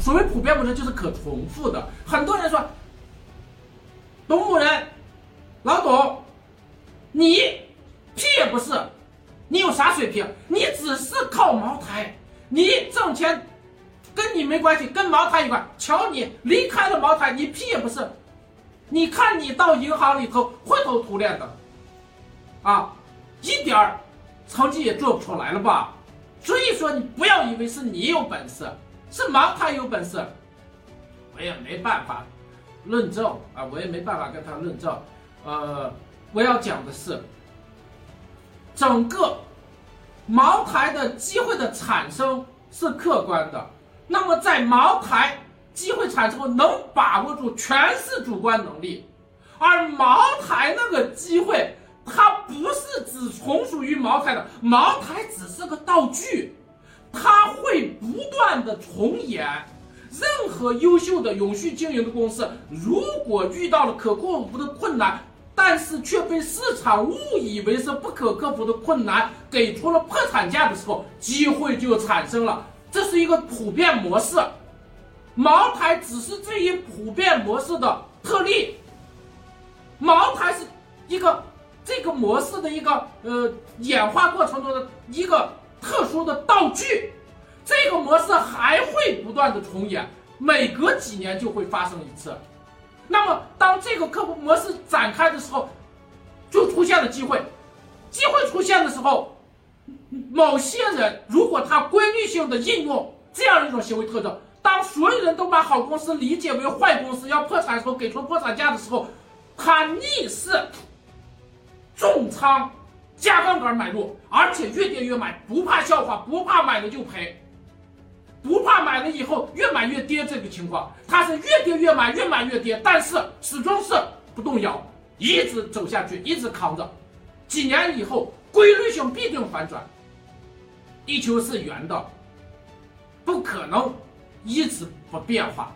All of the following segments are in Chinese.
所谓普遍不是就是可重复的。很多人说，东木人，老董，你屁也不是，你有啥水平？你只是靠茅台，你挣钱跟你没关系，跟茅台有关。瞧你离开了茅台，你屁也不是。你看你到银行里头灰头土脸的，啊，一点儿成绩也做不出来了吧？所以说你不要以为是你有本事，是茅台有本事，我也没办法论证啊，我也没办法跟他论证。呃，我要讲的是，整个茅台的机会的产生是客观的，那么在茅台机会产生后能把握住，全是主观能力，而茅台那个机会。它不是只从属于茅台的，茅台只是个道具，会不断的重演。任何优秀的永续经营的公司，如果遇到了可克服的困难，但是却被市场误以为是不可克服的困难，给出了破产价的时候，机会就产生了。这是一个普遍模式，茅台只是这一普遍模式的特例。茅台是一个。这个模式的一个呃演化过程中的一个特殊的道具，这个模式还会不断的重演，每隔几年就会发生一次。那么当这个客户模式展开的时候，就出现了机会。机会出现的时候，某些人如果他规律性的应用这样一种行为特征，当所有人都把好公司理解为坏公司要破产的时候，给出破产价的时候，他逆势。重仓，加杠杆买入，而且越跌越买，不怕笑话，不怕买了就赔，不怕买了以后越买越跌这个情况，它是越跌越买，越买越跌，但是始终是不动摇，一直走下去，一直扛着，几年以后规律性必定反转。地球是圆的，不可能一直不变化，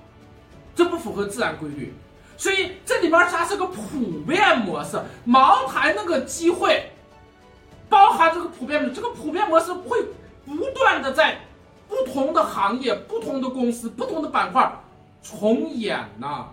这不符合自然规律。所以这里面它是个普遍模式，茅台那个机会，包含这个普遍这个普遍模式会不断的在同的行业、不同的公司、不同的板块重演呐。